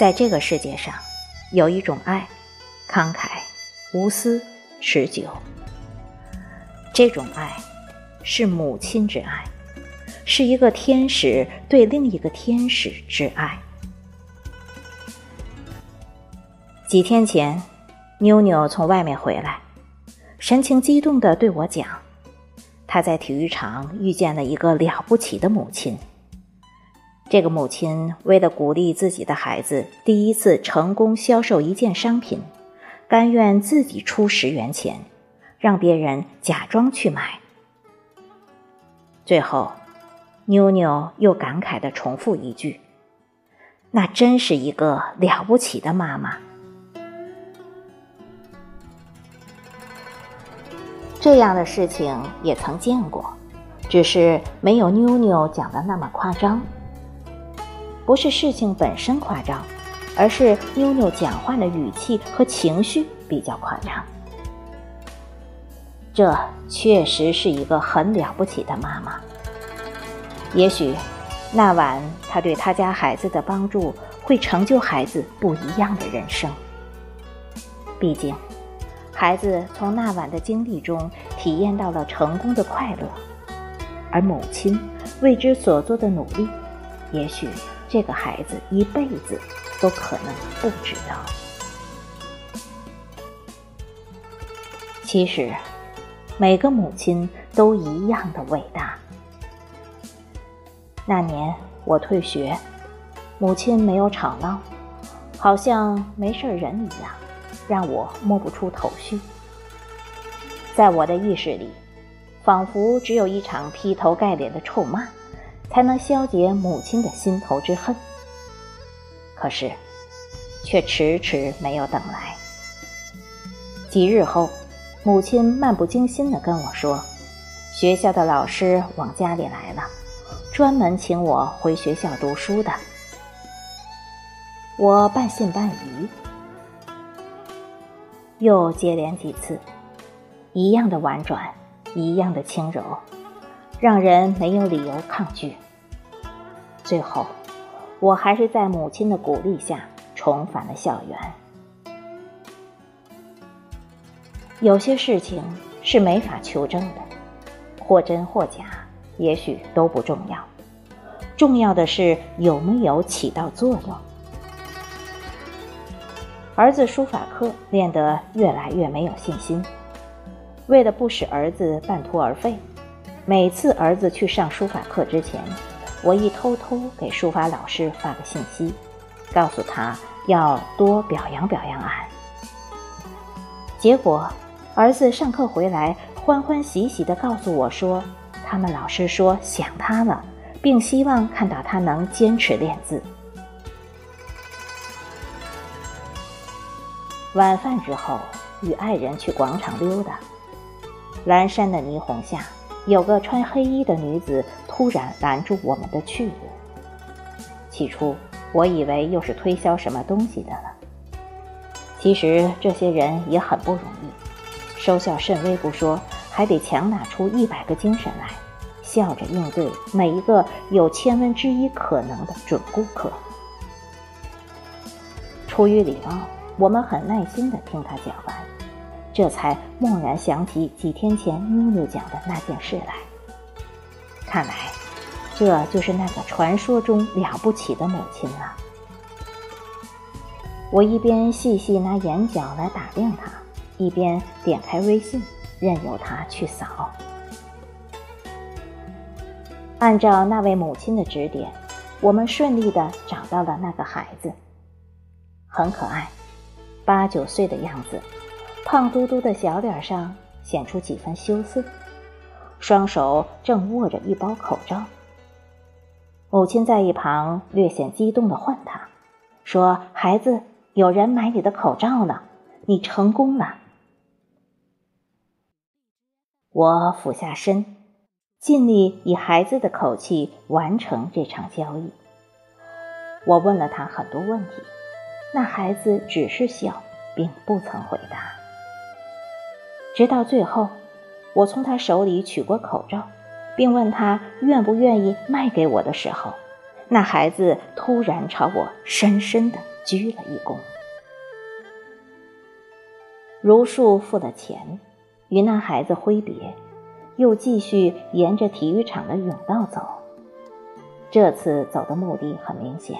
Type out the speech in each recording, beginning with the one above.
在这个世界上，有一种爱，慷慨、无私、持久。这种爱是母亲之爱，是一个天使对另一个天使之爱。几天前，妞妞从外面回来，神情激动地对我讲，她在体育场遇见了一个了不起的母亲。这个母亲为了鼓励自己的孩子第一次成功销售一件商品，甘愿自己出十元钱，让别人假装去买。最后，妞妞又感慨地重复一句：“那真是一个了不起的妈妈。”这样的事情也曾见过，只是没有妞妞讲的那么夸张。不是事情本身夸张，而是妞妞讲话的语气和情绪比较夸张。这确实是一个很了不起的妈妈。也许，那晚她对她家孩子的帮助，会成就孩子不一样的人生。毕竟，孩子从那晚的经历中体验到了成功的快乐，而母亲为之所做的努力，也许。这个孩子一辈子都可能不知道。其实，每个母亲都一样的伟大。那年我退学，母亲没有吵闹，好像没事人一样，让我摸不出头绪。在我的意识里，仿佛只有一场劈头盖脸的臭骂。才能消解母亲的心头之恨，可是，却迟迟没有等来。几日后，母亲漫不经心地跟我说：“学校的老师往家里来了，专门请我回学校读书的。”我半信半疑。又接连几次，一样的婉转，一样的轻柔。让人没有理由抗拒。最后，我还是在母亲的鼓励下重返了校园。有些事情是没法求证的，或真或假，也许都不重要。重要的是有没有起到作用。儿子书法课练得越来越没有信心，为了不使儿子半途而废。每次儿子去上书法课之前，我一偷偷给书法老师发个信息，告诉他要多表扬表扬俺。结果，儿子上课回来，欢欢喜喜地告诉我说，他们老师说想他了，并希望看到他能坚持练字。晚饭之后，与爱人去广场溜达，阑珊的霓虹下。有个穿黑衣的女子突然拦住我们的去路。起初，我以为又是推销什么东西的了。其实这些人也很不容易，收效甚微不说，还得强打出一百个精神来，笑着应对每一个有千分之一可能的准顾客。出于礼貌，我们很耐心地听他讲完。这才蓦然想起几天前妞妞讲的那件事来。看来，这就是那个传说中了不起的母亲了。我一边细细拿眼角来打量她，一边点开微信，任由她去扫。按照那位母亲的指点，我们顺利的找到了那个孩子，很可爱，八九岁的样子。胖嘟嘟的小脸上显出几分羞涩，双手正握着一包口罩。母亲在一旁略显激动的唤他，说：“孩子，有人买你的口罩了，你成功了。”我俯下身，尽力以孩子的口气完成这场交易。我问了他很多问题，那孩子只是笑，并不曾回答。直到最后，我从他手里取过口罩，并问他愿不愿意卖给我的时候，那孩子突然朝我深深的鞠了一躬。如数付了钱，与那孩子挥别，又继续沿着体育场的甬道走。这次走的目的很明显，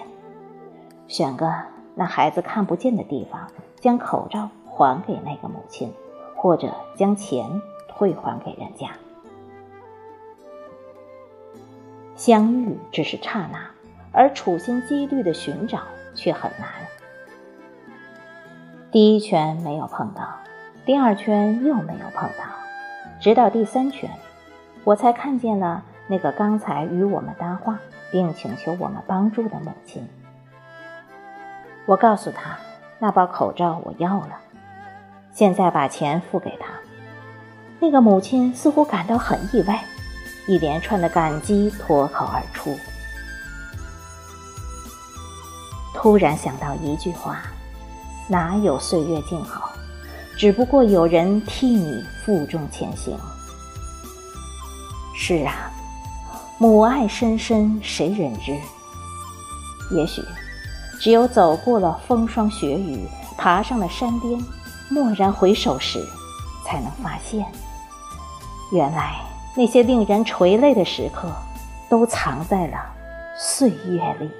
选个那孩子看不见的地方，将口罩还给那个母亲，或者将钱退还给人家。相遇只是刹那，而处心积虑的寻找却很难。第一圈没有碰到，第二圈又没有碰到，直到第三圈，我才看见了那个刚才与我们搭话并请求我们帮助的母亲。我告诉他，那包口罩我要了，现在把钱付给他。那个母亲似乎感到很意外。一连串的感激脱口而出。突然想到一句话：“哪有岁月静好，只不过有人替你负重前行。”是啊，母爱深深，谁人知？也许，只有走过了风霜雪雨，爬上了山巅，蓦然回首时，才能发现，原来。那些令人垂泪的时刻，都藏在了岁月里。